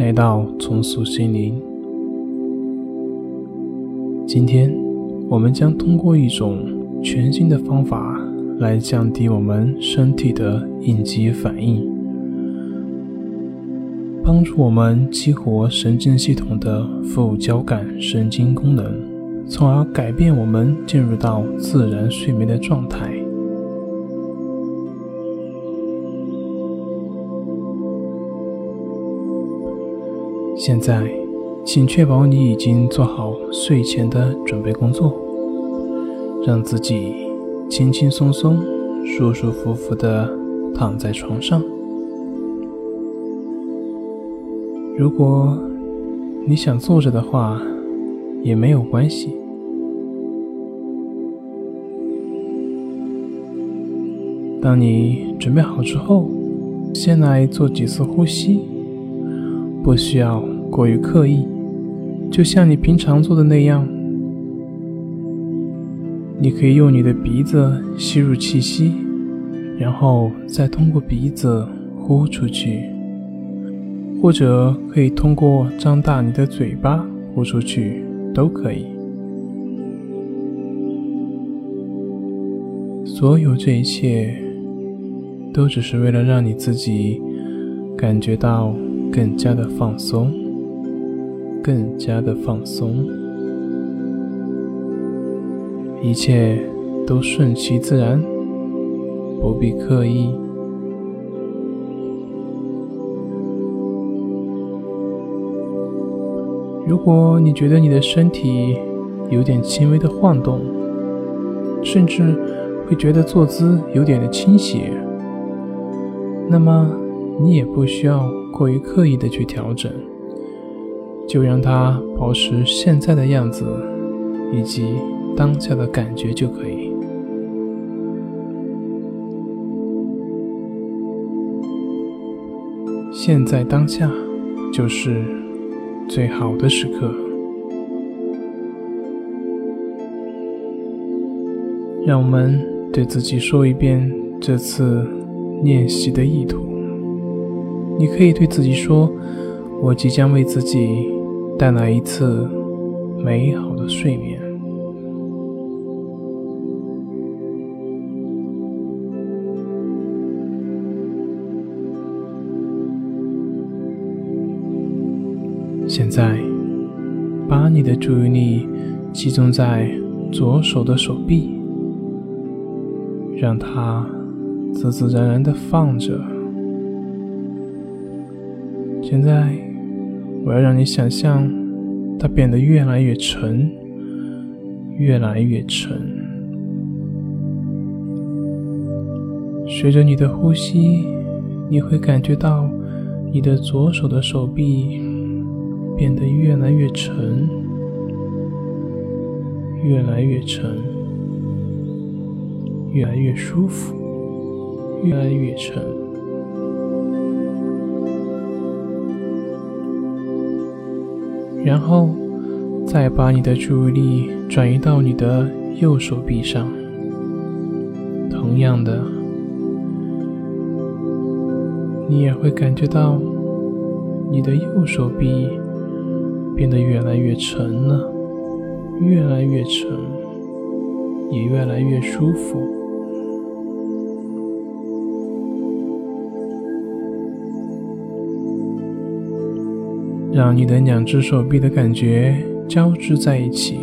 来到重塑心灵。今天，我们将通过一种全新的方法来降低我们身体的应激反应，帮助我们激活神经系统的副交感神经功能，从而改变我们进入到自然睡眠的状态。现在，请确保你已经做好睡前的准备工作，让自己轻轻松松、舒舒服服地躺在床上。如果你想坐着的话，也没有关系。当你准备好之后，先来做几次呼吸。不需要过于刻意，就像你平常做的那样。你可以用你的鼻子吸入气息，然后再通过鼻子呼出去，或者可以通过张大你的嘴巴呼出去，都可以。所有这一切，都只是为了让你自己感觉到。更加的放松，更加的放松，一切都顺其自然，不必刻意。如果你觉得你的身体有点轻微的晃动，甚至会觉得坐姿有点的倾斜，那么你也不需要。过于刻意的去调整，就让它保持现在的样子以及当下的感觉就可以。现在当下就是最好的时刻。让我们对自己说一遍这次练习的意图。你可以对自己说：“我即将为自己带来一次美好的睡眠。”现在，把你的注意力集中在左手的手臂，让它自自然然的放着。现在，我要让你想象它变得越来越沉，越来越沉。随着你的呼吸，你会感觉到你的左手的手臂变得越来越沉，越来越沉，越来越舒服，越来越沉。然后，再把你的注意力转移到你的右手臂上。同样的，你也会感觉到你的右手臂变得越来越沉了，越来越沉，也越来越舒服。让你的两只手臂的感觉交织在一起。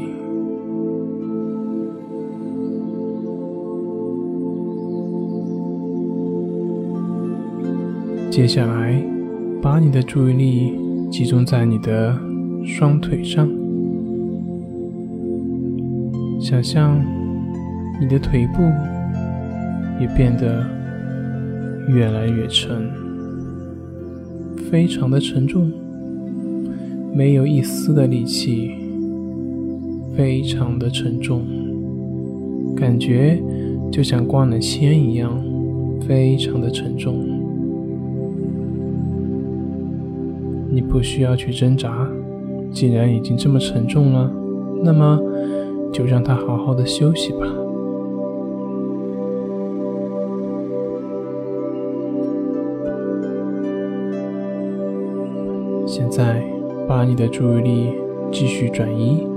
接下来，把你的注意力集中在你的双腿上，想象你的腿部也变得越来越沉，非常的沉重。没有一丝的力气，非常的沉重，感觉就像灌了铅一样，非常的沉重。你不需要去挣扎，既然已经这么沉重了，那么就让它好好的休息吧。现在，把你的注意力继续转移，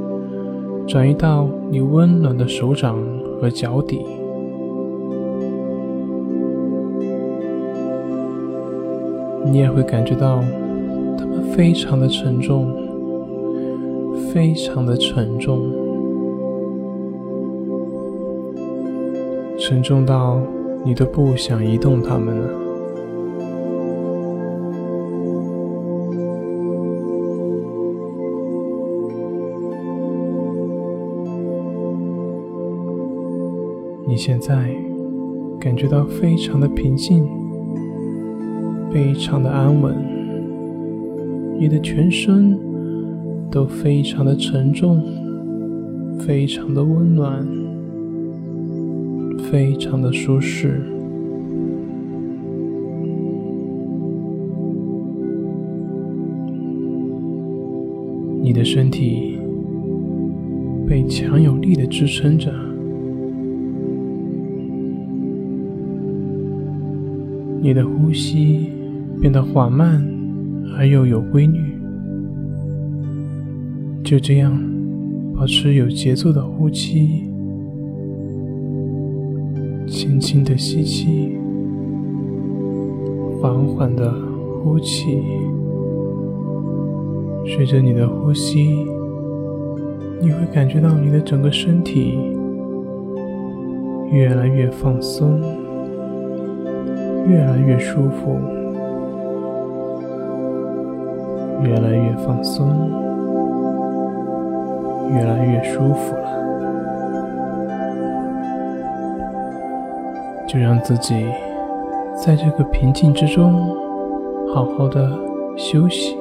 转移到你温暖的手掌和脚底。你也会感觉到它们非常的沉重，非常的沉重，沉重到你都不想移动它们了。你现在感觉到非常的平静，非常的安稳，你的全身都非常的沉重，非常的温暖，非常的舒适。你的身体被强有力的支撑着。你的呼吸变得缓慢而又有规律，就这样保持有节奏的呼气，轻轻的吸气，缓缓的呼气。随着你的呼吸，你会感觉到你的整个身体越来越放松。越来越舒服，越来越放松，越来越舒服了。就让自己在这个平静之中，好好的休息。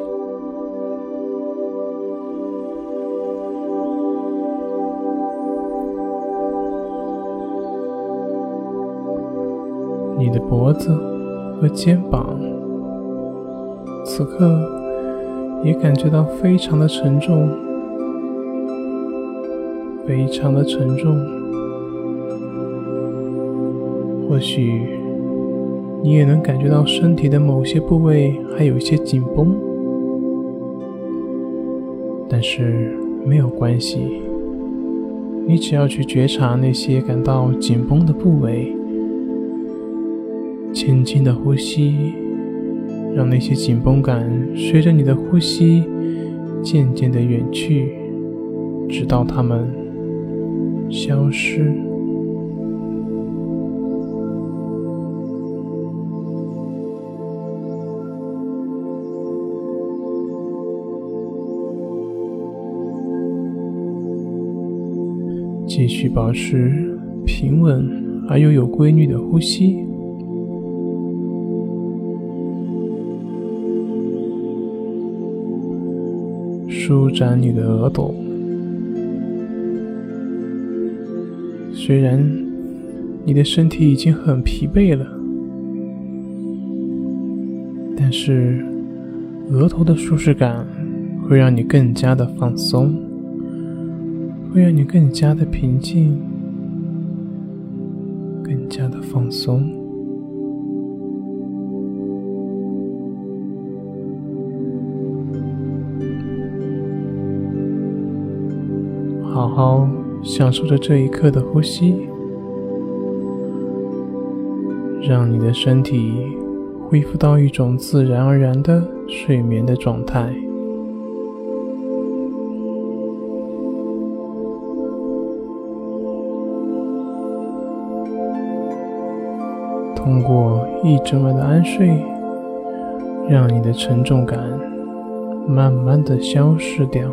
你的脖子和肩膀，此刻也感觉到非常的沉重，非常的沉重。或许你也能感觉到身体的某些部位还有一些紧绷，但是没有关系，你只要去觉察那些感到紧绷的部位。轻轻的呼吸，让那些紧绷感随着你的呼吸渐渐的远去，直到它们消失。继续保持平稳而又有规律的呼吸。舒展你的额头，虽然你的身体已经很疲惫了，但是额头的舒适感会让你更加的放松，会让你更加的平静，更加的放松。好好享受着这一刻的呼吸，让你的身体恢复到一种自然而然的睡眠的状态。通过一整晚的安睡，让你的沉重感慢慢的消失掉。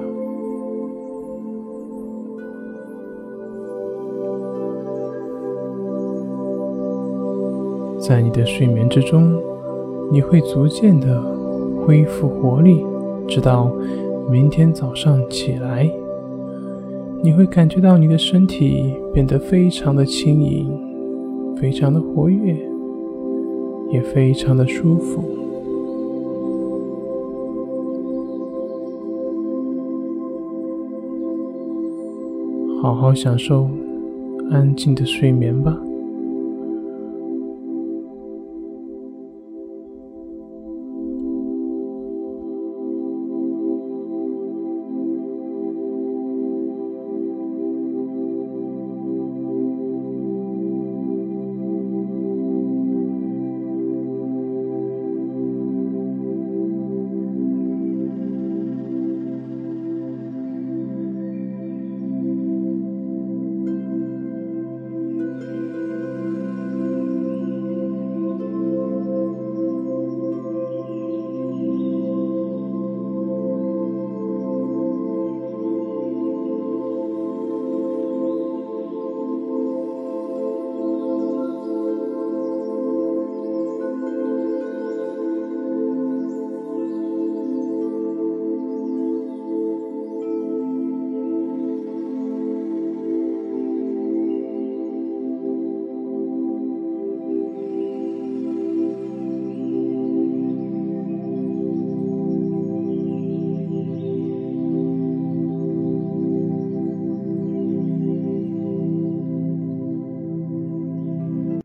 在你的睡眠之中，你会逐渐的恢复活力，直到明天早上起来，你会感觉到你的身体变得非常的轻盈，非常的活跃，也非常的舒服。好好享受安静的睡眠吧。